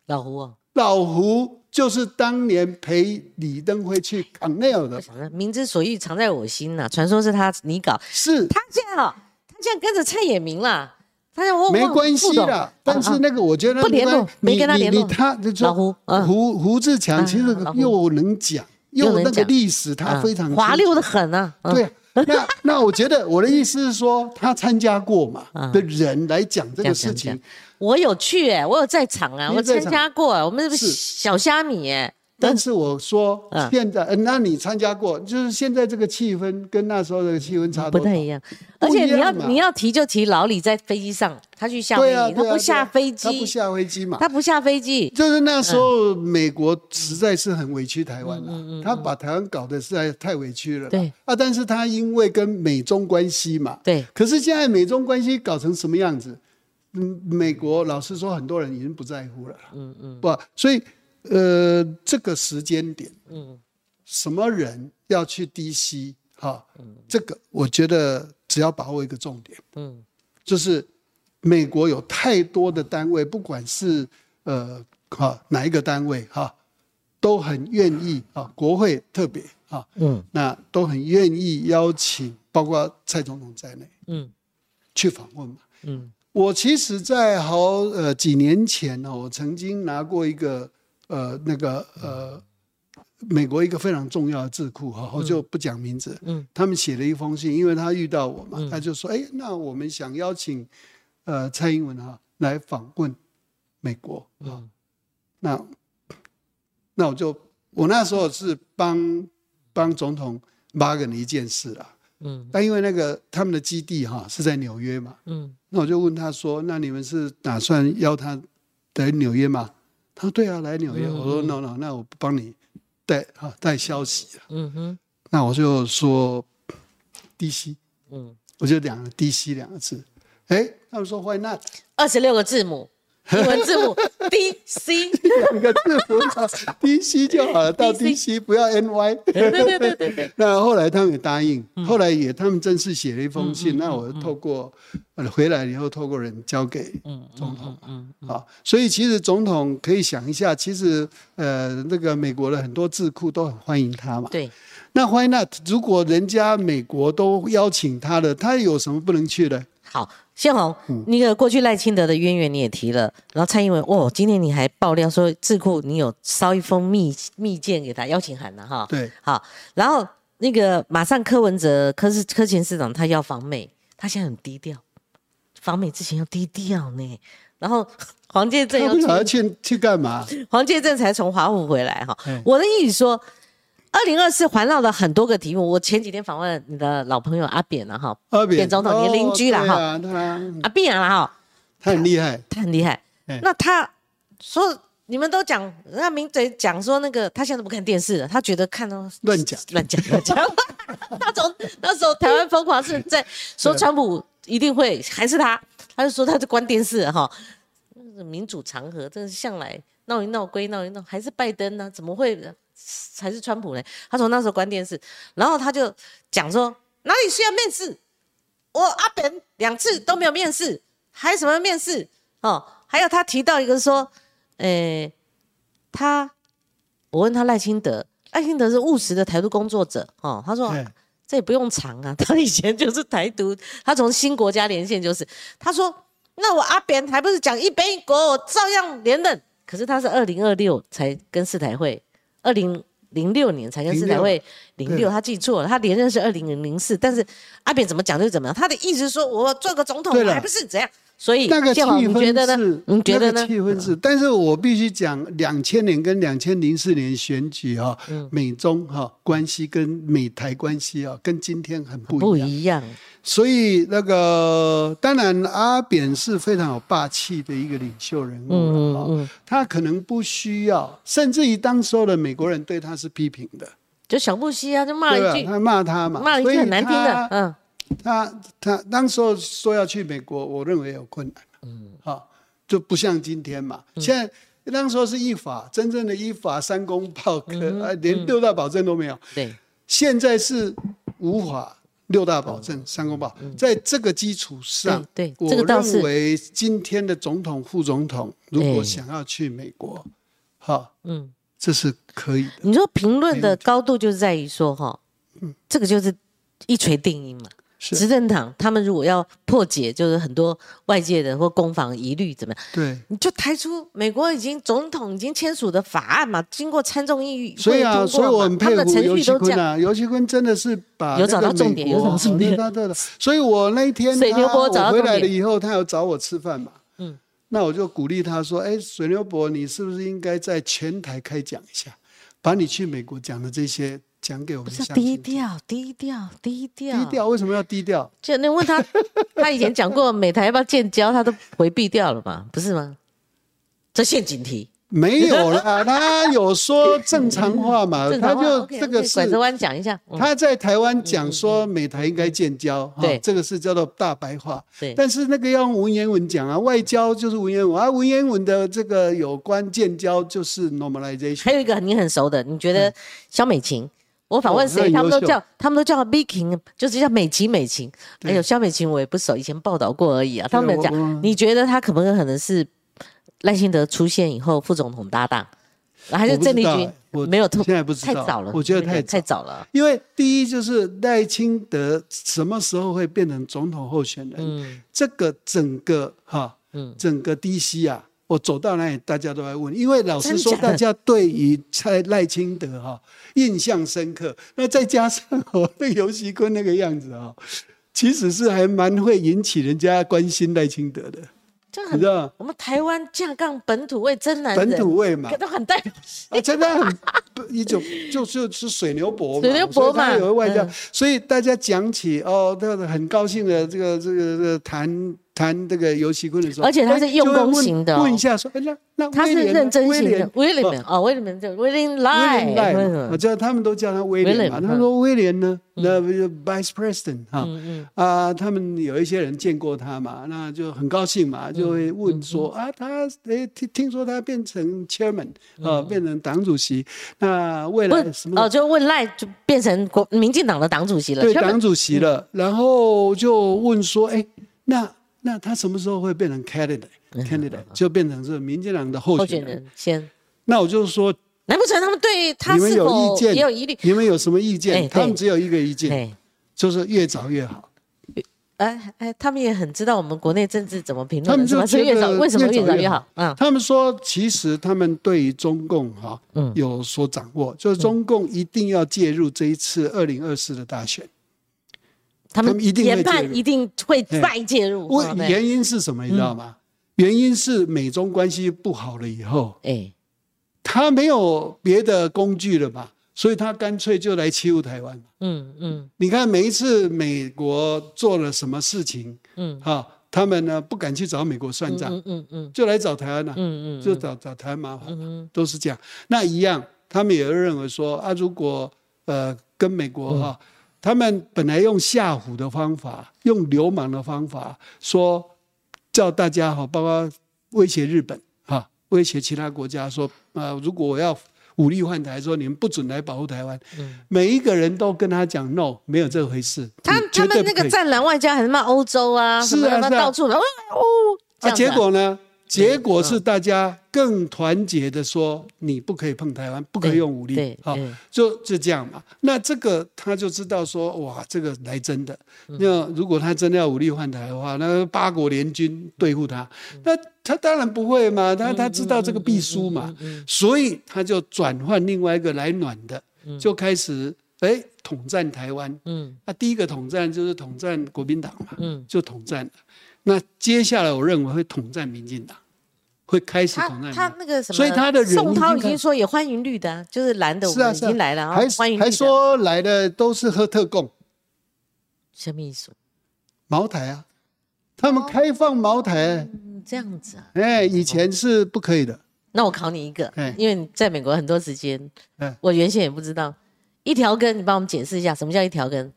老胡啊，老胡就是当年陪李登辉去港内尔的，明之所欲藏在我心呐，传说是他你搞，是。他现在哦，他现在跟着蔡衍明了，他我没关系的，但是那个我觉得不联络，没跟他联络，他老胡胡胡志强其实又能讲。用那个历史，他非常滑溜的很啊。对，那那我觉得我的意思是说，他参加过嘛的人来讲这个事情，我有去哎，我有在场啊，我参加过，我们是小虾米哎。但是我说现在，那你参加过，就是现在这个气氛跟那时候的气氛差不太一样。而且你要你要提就提老李在飞机上，他去下飞机，他不下飞机，他不下飞机嘛，他不下飞机。就是那时候美国实在是很委屈台湾了，他把台湾搞得实在太委屈了。对啊，但是他因为跟美中关系嘛，对。可是现在美中关系搞成什么样子？嗯，美国老实说，很多人已经不在乎了。嗯嗯，不，所以。呃，这个时间点，嗯，什么人要去 DC 哈，这个我觉得只要把握一个重点，嗯，就是美国有太多的单位，不管是呃哈哪一个单位哈，都很愿意啊，国会特别啊，嗯，那都很愿意邀请，包括蔡总统在内，嗯，去访问嘛，嗯，我其实，在好呃几年前呢，我曾经拿过一个呃那个呃。美国一个非常重要的智库哈，我就不讲名字。嗯，他们写了一封信，因为他遇到我嘛，他就说：“哎，那我们想邀请呃蔡英文哈来访问美国啊。”那那我就我那时候是帮帮总统 bargain 一件事啦。嗯，但因为那个他们的基地哈是在纽约嘛。嗯，那我就问他说：“那你们是打算邀他来纽约吗？”他说：“对啊，来纽约。”我说：“no no，那我不帮你。”带啊带消息嗯哼，那我就说，DC，嗯，我就两个 DC 两个字，哎，他们说 Why not？二十六个字母。英文字母 D C 两个字母 D C 就好了，到 D C 不要 N Y。对对对对对。那后来他们也答应，后来也他们正式写了一封信，那我透过回来以后透过人交给总统。嗯好，所以其实总统可以想一下，其实呃那个美国的很多智库都很欢迎他嘛。对。那 Why not？如果人家美国都邀请他了，他有什么不能去的？好。宪宏，那个过去赖清德的渊源你也提了，然后蔡英文，哦，今天你还爆料说智库你有捎一封密密件给他邀请函了哈？对，好，然后那个马上柯文哲柯是柯前市长他要访美，他现在很低调，访美之前要低调呢。然后 黄介正要去去干嘛？黄介正才从华府回来哈。我的意思说。二零二四环绕了很多个题目。我前几天访问你的老朋友阿扁了哈，阿扁总统，你邻居了哈，阿扁了哈，他很厉害，他很厉害。那他说你们都讲，那名嘴讲说那个他现在都不看电视了，他觉得看到乱讲 乱讲乱讲。他从那时候台湾疯狂是在说川普一定会还是他，他就说他就关电视哈。民主长河真是向来闹一闹归闹一闹，还是拜登呢？怎么会？还是川普呢？他从那时候关电视，然后他就讲说哪里需要面试，我阿扁两次都没有面试，还有什么面试哦？还有他提到一个说，诶，他我问他赖清德，赖清德是务实的台独工作者哦，他说这也不用藏啊，他以前就是台独，他从新国家连线就是，他说那我阿扁还不是讲一边一国，我照样连任，可是他是二零二六才跟四台会。二零零六年才跟四台会零六，他记错了，他连任是二零零零四，但是阿扁怎么讲就怎么样，他的意思是说我做个总统还不是怎样，所以那个气氛是，你觉得呢？气氛是，但是我必须讲，两千年跟两千零四年选举哈，美中哈关系跟美台关系啊，跟今天很不不一样。所以那个当然，阿扁是非常有霸气的一个领袖人物了他可能不需要，甚至于当时候的美国人对他是批评的，就小布希啊，就骂一句，他骂他嘛，骂一句很难听的。嗯，他他当时候说要去美国，我认为有困难。嗯，好，就不像今天嘛。现在当时候是依法，真正的依法三公报科，连六大保证都没有。对，现在是无法。六大保证，三公报，在这个基础上，对，我认为今天的总统、副总统如果想要去美国，好，嗯，这是可以的。你说评论的高度就是在于说，哈，嗯，这个就是一锤定音嘛。执政党他们如果要破解，就是很多外界的或攻防疑虑，怎么样？对，你就抬出美国已经总统已经签署的法案嘛，经过参众议所以啊，所以我很佩服尤其坤啊，尤其坤真的是把有找到重点，有找到重点。对的，所以我那一天水牛伯找回来了以后，他有找我吃饭嘛，嗯，那我就鼓励他说：“哎，水牛伯，你是不是应该在前台开讲一下，把你去美国讲的这些。”讲给我们是低调，低调，低调。低调为什么要低调？就你问他，他以前讲过美台要不要建交，他都回避掉了嘛，不是吗？这陷阱题。没有啦，他有说正常话嘛？他就这个拐着弯讲一下。他在台湾讲说美台应该建交，对，这个是叫做大白话。对，但是那个要用文言文讲啊，外交就是文言文啊，文言文的这个有关建交就是 normalization。还有一个你很熟的，你觉得肖美琴？我访问谁，他们都叫他们都叫 Viking，就是叫美琴美琴。哎呦，肖美琴我也不熟，以前报道过而已啊。他们讲，你觉得他可不可能是赖清德出现以后副总统搭档，还是郑丽君？我没有，现在不知道，太早了。我觉得太太早了。因为第一就是赖清德什么时候会变成总统候选人？嗯，这个整个哈，嗯，整个 DC 啊。我走到那里，大家都在问，因为老实说，大家对于蔡赖清德哈印象深刻。那再加上哦，那尤熙坤那个样子啊，其实是还蛮会引起人家关心赖清德的。你知道我们台湾架杠本土味真男人，本土味嘛，都很代表性。真的很一种，就就是水牛伯嘛，水牛伯嘛，有个外交，所以大家讲起哦，他很高兴的这个这个这个谈。谈这个游戏坤的时候，而且他是用功型的，问一下说，哎那那他是认真型的，威廉哦，威廉就威廉赖，我知道他们都叫他威廉嘛。他说威廉呢，那 Vice President 哈啊，他们有一些人见过他嘛，那就很高兴嘛，就会问说啊，他哎听听说他变成 Chairman 啊，变成党主席，那未来什么？哦，就问赖就变成国民进党的党主席了，对，党主席了，然后就问说，哎，那。那他什么时候会变成 candidate？candidate 就变成是民进党的候选人先。那我就是说，难不成他们对他是否也有疑虑？你们有什么意见？他们只有一个意见，就是越早越好。哎哎，他们也很知道我们国内政治怎么评论，他们就越早为什么越早越好？嗯，他们说其实他们对于中共哈有所掌握，就是中共一定要介入这一次二零二四的大选。他们一定研判一定会再介入。原因是什么？你知道吗？原因是美中关系不好了以后，哎，他没有别的工具了吧？所以他干脆就来欺负台湾。嗯嗯。你看每一次美国做了什么事情，嗯，哈，他们呢不敢去找美国算账，嗯嗯嗯，就来找台湾了，嗯嗯，就找找台湾麻烦，嗯都是这样。那一样，他们也认为说啊，如果呃跟美国哈。他们本来用吓唬的方法，用流氓的方法说，叫大家哈，包括威胁日本哈，威胁其他国家说，啊，如果我要武力换台，说你们不准来保护台湾。每一个人都跟他讲 no，没有这回事。他他们那个战狼外交还是骂欧洲啊，是啊，到处的哦，那结果呢？结果是大家更团结的说，你不可以碰台湾，不可以用武力，好，就就这样嘛。那这个他就知道说，哇，这个来真的。那如果他真的要武力换台的话，那八国联军对付他，那他当然不会嘛。他他知道这个必输嘛，所以他就转换另外一个来暖的，就开始哎统战台湾。嗯，那第一个统战就是统战国民党嘛，嗯，就统战了。那接下来我认为会统战民进党。会开始统战他那个什么，所以他的宋涛已经说也欢迎绿的，就是蓝的，已经来了，还欢迎还说来的都是喝特供，什么意思？茅台啊，他们开放茅台，这样子啊？哎，以前是不可以的。那我考你一个，因为你在美国很多时间，我原先也不知道一条根，你帮我们解释一下什么叫一条根？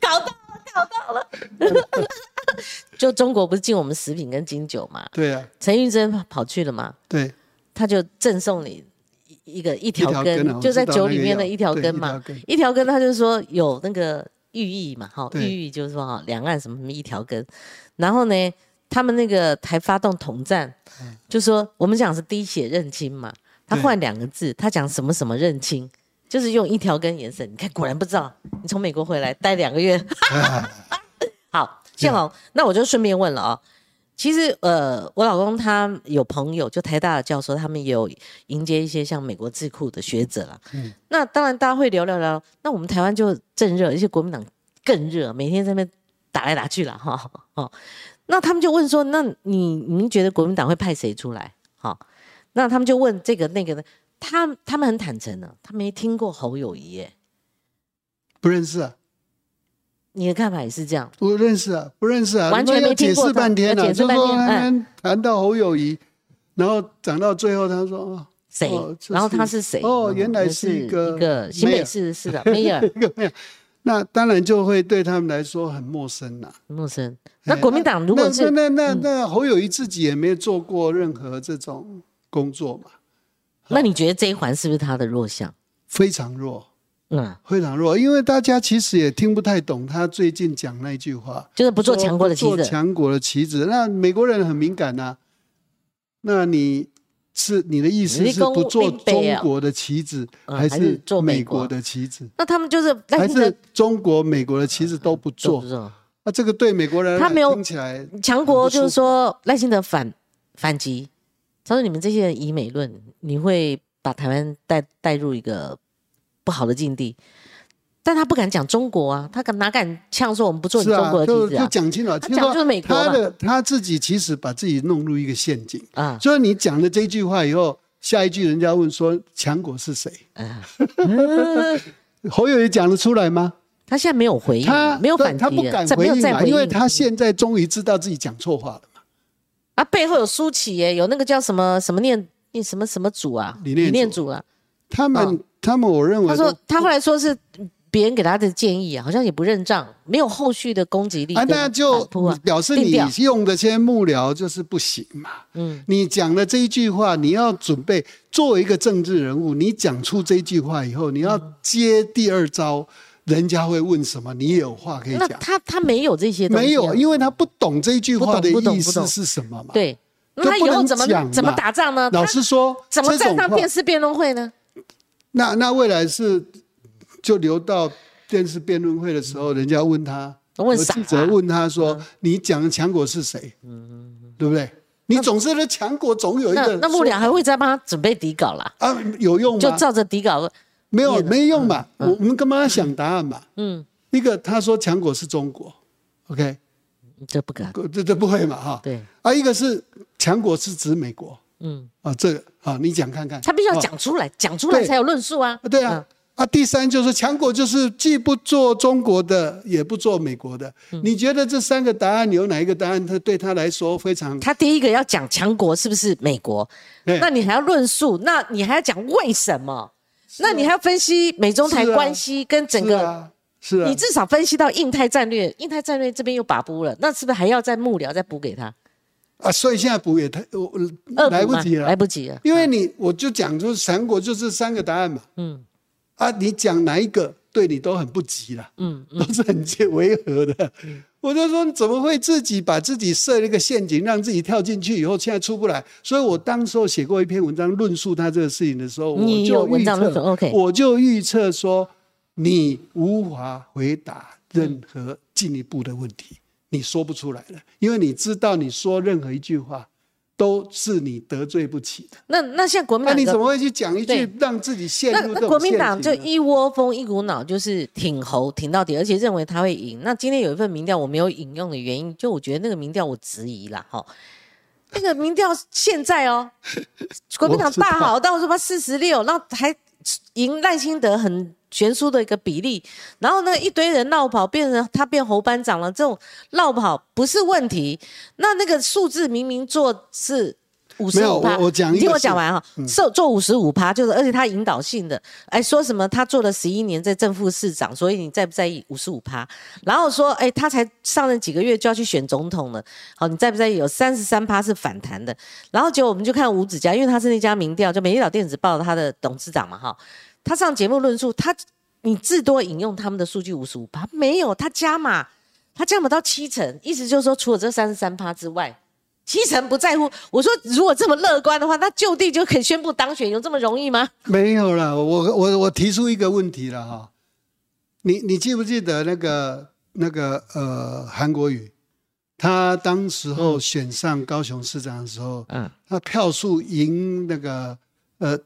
搞到了，搞到了。就中国不是进我们食品跟金酒嘛？对啊。陈玉珍跑去了嘛？对。他就赠送你一个一条根，就在酒里面的一条根嘛。一条根，他就说有那个寓意嘛，哈，寓意就是说哈，两岸什么什么一条根。然后呢，他们那个台发动统战，就说我们讲是滴血认亲嘛。他换两个字，他讲什么什么认亲，就是用一条根颜色。你看，果然不知道。你从美国回来待两个月，好。建宏，那我就顺便问了啊。其实，呃，我老公他有朋友，就台大的教授，他们也有迎接一些像美国智库的学者了。嗯，那当然大家会聊聊聊。那我们台湾就正热，一些国民党更热，每天在那边打来打去了哈。哦，那他们就问说，那你您觉得国民党会派谁出来？好，那他们就问这个那个的，他他们很坦诚的，他没听过侯友谊耶，不认识啊。你的看法也是这样？不认识啊，不认识啊，完全没解释半天了。就说谈到侯友谊，然后讲到最后，他说谁？然后他是谁？哦，原来是一个一个新北市是的，没有一个没有。那当然就会对他们来说很陌生了。陌生。那国民党如果是那那那侯友谊自己也没有做过任何这种工作嘛？那你觉得这一环是不是他的弱项？非常弱。嗯，非常弱，因为大家其实也听不太懂他最近讲那句话，就是不做强国的棋子，做强国的棋子。那美国人很敏感呐，那你是你的意思是不做中国的棋子，还是做美国的棋子？那他们就是还是中国、美国的棋子都不做？那这个对美国人他没有听起来强国，就是说赖清德反反击，他说你们这些人以美论，你会把台湾带带入一个。不好的境地，但他不敢讲中国啊，他敢哪敢呛说我们不做你中国的棋子啊？就讲清楚，他讲就是美国他的他自己其实把自己弄入一个陷阱啊。所以你讲了这句话以后，下一句人家问说强国是谁？侯友也讲得出来吗？他现在没有回应，他没有反击，他不敢回应嘛，因为他现在终于知道自己讲错话了嘛。啊，背后有苏启耶，有那个叫什么什么念念什么什么主啊，理念主啊，他们。他们我认为，他说他后来说是别人给他的建议啊，好像也不认账，没有后续的攻击力。啊，那就表示你用的这些幕僚就是不行嘛。嗯，你讲了这一句话，你要准备作为一个政治人物，你讲出这句话以后，你要接第二招，人家会问什么，你也有话可以讲。他他没有这些，没有，因为他不懂这句话的意思是什么嘛。对，那他以后怎么怎么打仗呢？老实说，怎么站上电视辩论会呢？那那未来是就留到电视辩论会的时候，人家问他，问记者问他说：“你讲的强国是谁？”嗯对不对？你总是的强国，总有一个。那幕僚还会再帮他准备底稿啦？啊，有用吗？就照着底稿。没有，没用嘛。我我们干嘛想答案嘛？嗯。一个他说强国是中国，OK，这不敢，这这不会嘛？哈。对。啊，一个是强国是指美国。嗯啊，这个啊，你讲看看，他必须要讲出来，讲出来才有论述啊。对啊，啊，第三就是强国，就是既不做中国的，也不做美国的。你觉得这三个答案有哪一个答案，他对他来说非常？他第一个要讲强国是不是美国？那你还要论述，那你还要讲为什么？那你还要分析美中台关系跟整个，是啊，你至少分析到印太战略，印太战略这边又把布了，那是不是还要再幕僚再补给他？啊，所以现在补也太我来不及了，来不及了。因为你我就讲，就是三国就是三个答案嘛。嗯，啊，你讲哪一个对你都很不急了。嗯，都是很违和的。我就说，怎么会自己把自己设了一个陷阱，让自己跳进去以后，现在出不来？所以我当时候写过一篇文章论述他这个事情的时候，我就预测，我就预测说，你无法回答任何进一步的问题。你说不出来了，因为你知道，你说任何一句话，都是你得罪不起的。那那像国民党，那你怎么会去讲一句让自己陷入那那？国民党就一窝蜂、一股脑，就是挺侯挺到底，而且认为他会赢。那今天有一份民调，我没有引用的原因，就我觉得那个民调我质疑了哈。那个民调现在哦，国民党大好到什么四十六，那还赢赖清德很。悬殊的一个比例，然后呢，一堆人绕跑，变成他变侯班长了。这种绕跑不是问题，那那个数字明明做是五十五趴，你听我讲完哈，做做五十五趴，就是而且他引导性的，哎，说什么他做了十一年在正副市长，所以你在不在意五十五趴？然后说，哎，他才上任几个月就要去选总统了，好，你在不在意？有三十三趴是反弹的，然后结果我们就看吴子嘉，因为他是那家民调，就美丽岛电子报他的董事长嘛，哈。他上节目论述，他你至多引用他们的数据五十五趴，没有他加码，他加码到七成，意思就是说，除了这三十三趴之外，七成不在乎。我说，如果这么乐观的话，那就地就可以宣布当选，有这么容易吗？没有了，我我我提出一个问题了哈，你你记不记得那个那个呃韩国瑜，他当时候选上高雄市长的时候，嗯，他票数赢那个呃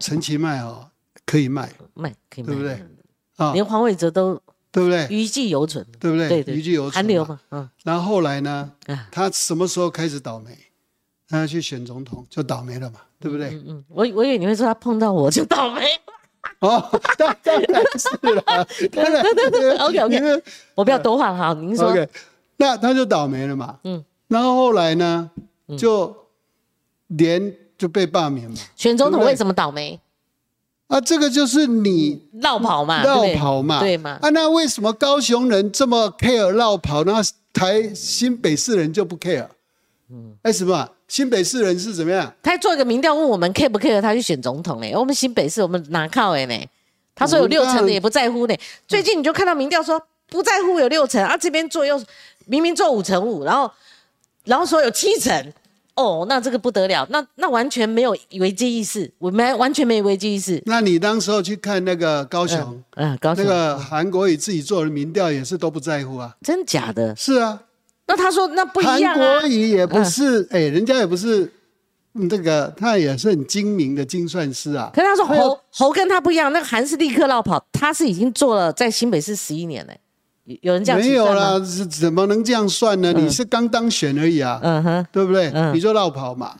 陈其迈哦。可以卖，卖可以卖，对不对？啊，连黄伟哲都对不对？余悸犹存，对不对？对对，余悸犹存，韩流嘛，嗯。然后后来呢？他什么时候开始倒霉？他去选总统就倒霉了嘛，对不对？嗯嗯。我我以为你会说他碰到我就倒霉。哦，当然是了，当然。OK OK，我不要多话哈，您说。OK，那他就倒霉了嘛。嗯。然后后来呢？就连就被罢免嘛。选总统为什么倒霉？啊，这个就是你绕跑嘛，绕跑嘛，对嘛？啊，那为什么高雄人这么 care 绕跑，那台新北市人就不 care？嗯，哎，什么？新北市人是怎么样？他做一个民调问我们 care 不 care，他去选总统嘞？我们新北市我们哪靠哎呢？他说有六成的也不在乎呢。最近你就看到民调说不在乎有六成啊，这边做又明明做五成五，然后然后说有七成。哦，那这个不得了，那那完全没有危机意识，我们完全没有危机意识。那你当时候去看那个高雄，嗯，高雄那个韩国瑜自己做的民调也是都不在乎啊，真假的？是啊，那他说那不一样啊。韩国瑜也不是，哎，人家也不是，这个他也是很精明的精算师啊。可是他说侯侯跟他不一样，那个韩是立刻绕跑，他是已经做了在新北市十一年嘞。有人这样没有啦，是怎么能这样算呢？你是刚当选而已啊，嗯哼，对不对？你说绕跑嘛，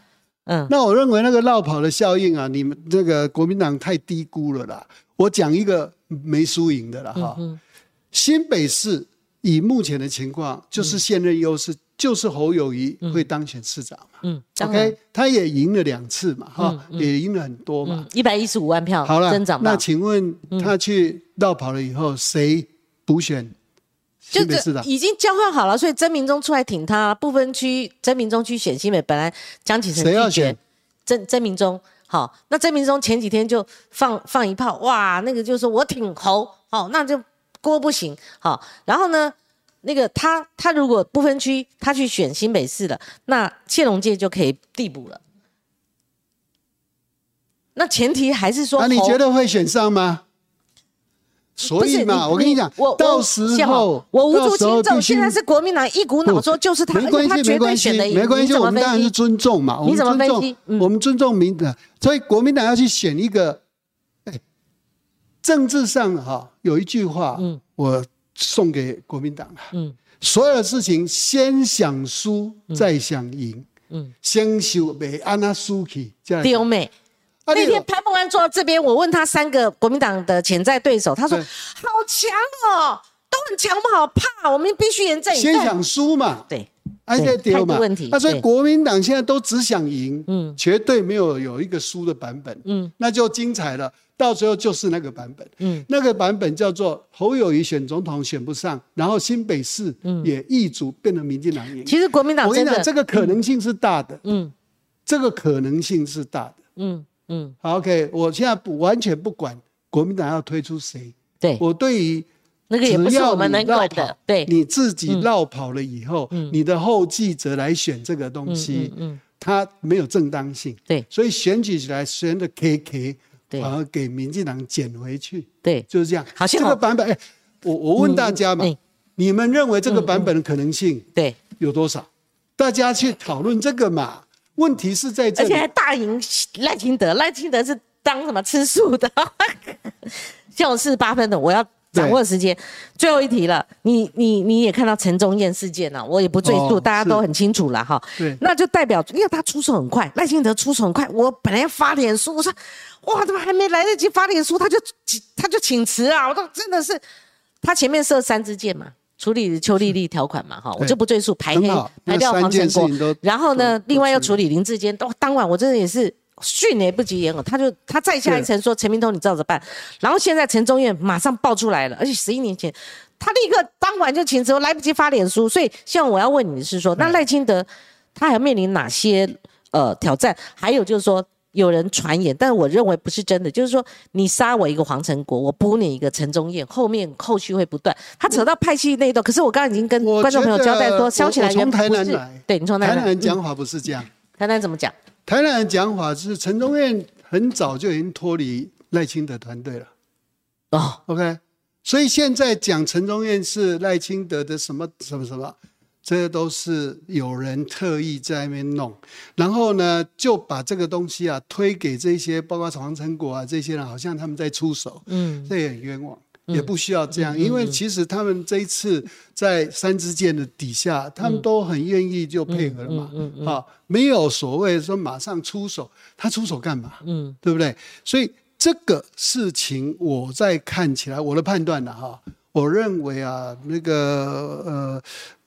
嗯，那我认为那个绕跑的效应啊，你们这个国民党太低估了啦。我讲一个没输赢的了哈。新北市以目前的情况，就是现任优势，就是侯友谊会当选市长嘛。嗯，OK，他也赢了两次嘛，哈，也赢了很多嘛，一百一十五万票，好了，增长。那请问他去绕跑了以后，谁补选？就这已经交换好了，所以曾明忠出来挺他。不分区，曾明忠去选新北，本来江启臣拒绝。曾曾明忠，好，那曾明忠前几天就放放一炮，哇，那个就说我挺侯，好，那就郭不行，好，然后呢，那个他他如果不分区，他去选新北市了，那谢龙介就可以递补了。那前提还是说，那你觉得会选上吗？所以嘛，我跟你讲，我到时候我无足轻重。现在是国民党一股脑说就是他，没关系，没关系，没关系。我们当然是尊重嘛，你怎么分析？我们尊重民的，所以国民党要去选一个。哎，政治上哈有一句话，嗯，我送给国民党了，嗯，所有的事情先想输再想赢，嗯，先修没安那输去，丢妹。那天潘孟安坐到这边，我问他三个国民党的潜在对手，他说：“好强哦，都很强我们好怕，我们必须严正。”先想输嘛，对，而且丢嘛。那所以国民党现在都只想赢，嗯，绝对没有有一个输的版本，嗯，那就精彩了。到最后就是那个版本，嗯，那个版本叫做侯友谊选总统选不上，然后新北市也易主变成民进党赢。其实国民党我跟你讲，这个可能性是大的，嗯，这个可能性是大的，嗯。嗯，好，OK，我现在不完全不管国民党要推出谁，对。我对于那个也不是我们能管的，对，你自己绕跑了以后，你的后继者来选这个东西，嗯，它没有正当性，对，所以选举起来选的 KK，反而给民进党捡回去，对，就是这样。好像，这个版本，哎，我我问大家嘛，你们认为这个版本的可能性对。有多少？大家去讨论这个嘛。问题是在这，而且还大赢赖清德。赖清德是当什么吃素的？就四八分的，我要掌握时间。最后一题了，你你你也看到陈忠燕事件了，我也不赘述，大家都很清楚了哈。对，那就代表因为他出手很快，赖清德出手很快。我本来要发脸书，我说哇，怎么还没来得及发脸书，他就他就请辞啊！我都真的是，他前面射三支箭嘛。处理邱丽丽条款嘛，哈，我就不赘述，排黑排掉黄成国，然后呢，另外要处理。林志坚，都当晚我真的也是迅雷不及掩耳，他就他再下一层说陈明通你照着办，然后现在陈中院马上爆出来了，而且十一年前他立刻当晚就请辞，来不及发脸书，所以现在我要问你的是说，那赖清德他还要面临哪些呃挑战？还有就是说。有人传言，但是我认为不是真的。就是说，你杀我一个黄成国，我补你一个陈忠燕，后面后续会不断。他扯到派系那一段，可是我刚刚已经跟观众朋友交代说，消起来从台南来。对，你从台南讲法不是这样。台南怎么讲？台南人讲法是陈忠燕很早就已经脱离赖清德团队了。哦，OK，所以现在讲陈忠燕是赖清德的什么什么什么。这些都是有人特意在那边弄，然后呢，就把这个东西啊推给这些，包括黄成国啊这些人，好像他们在出手，嗯，这也很冤枉，也不需要这样，因为其实他们这一次在三支箭的底下，他们都很愿意就配合了嘛，啊，没有所谓说马上出手，他出手干嘛？嗯，对不对？所以这个事情我在看起来，我的判断呢，哈，我认为啊，那个呃。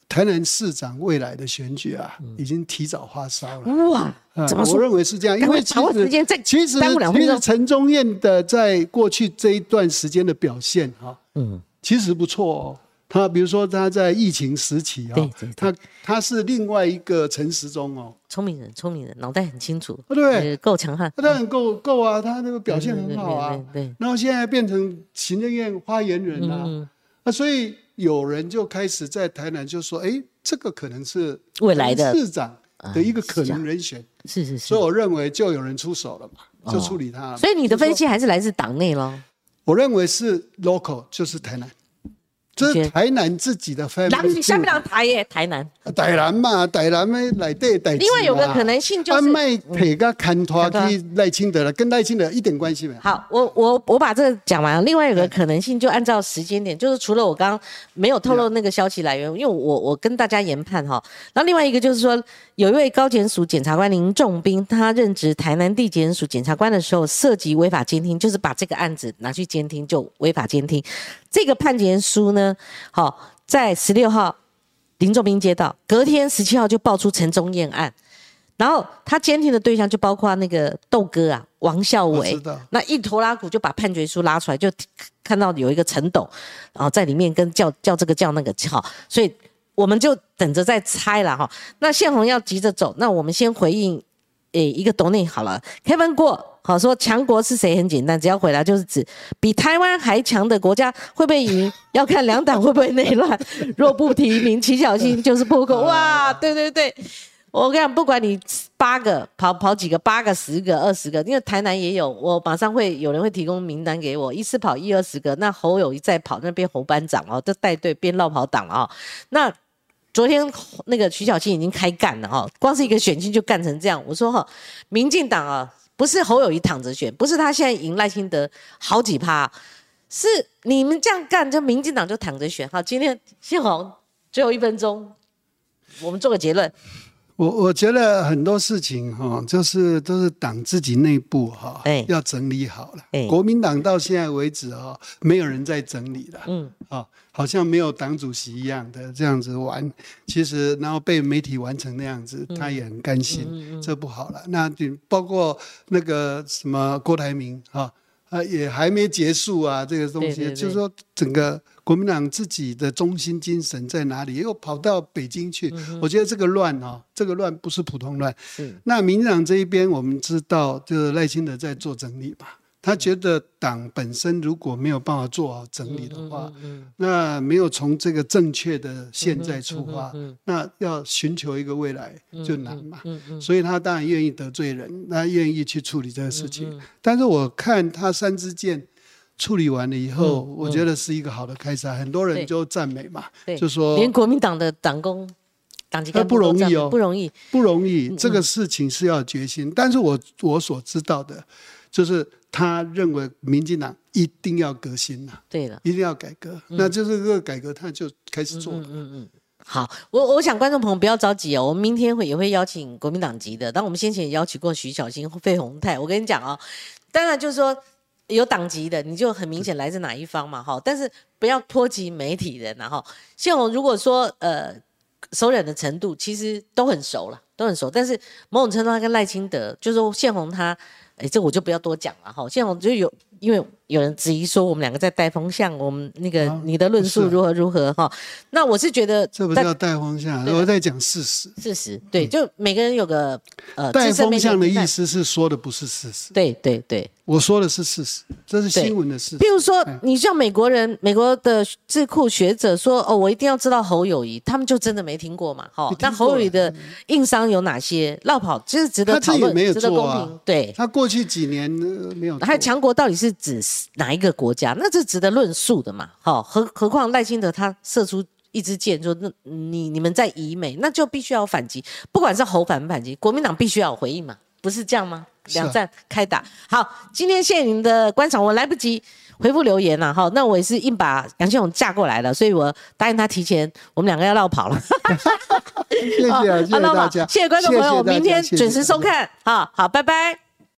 台南市长未来的选举啊，已经提早发烧了。哇，怎么说？我认为是这样，因为其实其实其实陈忠燕的在过去这一段时间的表现哈，嗯，其实不错哦。他比如说他在疫情时期啊，他他是另外一个陈时中哦，聪明人，聪明人，脑袋很清楚，对，够强悍，他当然够够啊，他那个表现很好啊，对，然后现在变成行政院发言人啊，那所以有人就开始在台南就说，哎，这个可能是未来的市长的一个可能人选，是是是，所以我认为就有人出手了嘛，就处理他，所以你的分析还是来自党内喽。我认为是 local，就是台南。这是台南自己的 family，你下不了台耶，台南。台南嘛，台南嘛来对台。另外有个可能性就是。卖陪个砍拖去赖清德了，跟赖清德一点关系没有。好，我我我把这个讲完了。另外有个可能性，就按照时间点，就是除了我刚刚没有透露那个消息来源，因为我我跟大家研判哈。然后另外一个就是说，有一位高检署检察官林仲斌，他任职台南地检署检察官的时候，涉及违法监听，就是把这个案子拿去监听，就违法监听。这个判决书呢，好，在十六号林仲斌接到，隔天十七号就爆出陈忠燕案，然后他监听的对象就包括那个豆哥啊，王孝伟，那一拖拉股就把判决书拉出来，就看到有一个陈董，然后在里面跟叫叫这个叫那个叫，所以我们就等着再猜了哈。那宪宏要急着走，那我们先回应诶一个董内好了，Kevin 过。好说强国是谁很简单，只要回答就是指比台湾还强的国家会不会赢，要看两党会不会内乱。若不提名，齐小心就是破口。哇，对对对，我跟你讲，不管你八个跑跑几个，八个、十个、二十个，因为台南也有，我马上会有人会提供名单给我，一次跑一二十个。那侯友一再跑，那边侯班长哦，就带队边绕跑党了哦。那昨天那个徐小青已经开干了哈，光是一个选区就干成这样。我说哈，民进党啊。不是侯友谊躺着选，不是他现在赢赖清德好几趴，是你们这样干，就民进党就躺着选。好，今天谢宏最后一分钟，我们做个结论。我我觉得很多事情哈，就是都是党自己内部哈，要整理好了。国民党到现在为止哈，没有人在整理了。嗯，啊，好像没有党主席一样的这样子玩。其实，然后被媒体玩成那样子，他也很甘心，这不好了。那就包括那个什么郭台铭哈。啊，也还没结束啊！这个东西就是说，整个国民党自己的中心精神在哪里？又跑到北京去，我觉得这个乱啊，这个乱不是普通乱。那民进党这一边，我们知道，就是赖清德在做整理嘛。他觉得党本身如果没有办法做好整理的话，那没有从这个正确的现在出发，那要寻求一个未来就难嘛。所以他当然愿意得罪人，他愿意去处理这个事情。但是我看他三支箭处理完了以后，我觉得是一个好的开始。很多人就赞美嘛，就说连国民党的党工、党籍干部不容易哦，不容易，不容易。这个事情是要决心。但是我我所知道的，就是。他认为民进党一定要革新呐，对了，一定要改革，那就是这个改革，他就开始做了。嗯嗯，好，我我想观众朋友不要着急哦，我们明天会也会邀请国民党籍的，但我们先前也邀请过徐小新、费鸿泰。我跟你讲哦，当然就是说有党籍的，你就很明显来自哪一方嘛，哈，但是不要波及媒体人，然后谢宏如果说呃熟忍的程度，其实都很熟了，都很熟，但是某种程度他跟赖清德，就是说谢宏他。哎，这我就不要多讲了哈。现在我就有，因为有人质疑说我们两个在带风向，我们那个你的论述如何如何哈。那我是觉得这不叫带风向，我在讲事实。事实对，就每个人有个呃。带风向的意思是说的不是事实。对对对。我说的是事实，这是新闻的事实。比如说，你像美国人、美国的智库学者说：“哦，我一定要知道侯友谊。”他们就真的没听过嘛？哈，那侯友谊的硬伤有哪些？绕跑就是值得讨论，值得公平。对，他过去几年没有。还有强国到底是指哪一个国家？那这值得论述的嘛？好，何何况赖清德他射出一支箭，说那你你们在以美，那就必须要反击，不管是侯反不反击，国民党必须要有回应嘛？不是这样吗？两战开打，好，今天谢谢您的观赏，我来不及回复留言了哈，那我也是硬把杨庆勇架过来了，所以我答应他提前，我们两个要绕跑了。谢谢，谢谢大家，谢谢观众朋友，明天准时收看，好好，拜拜。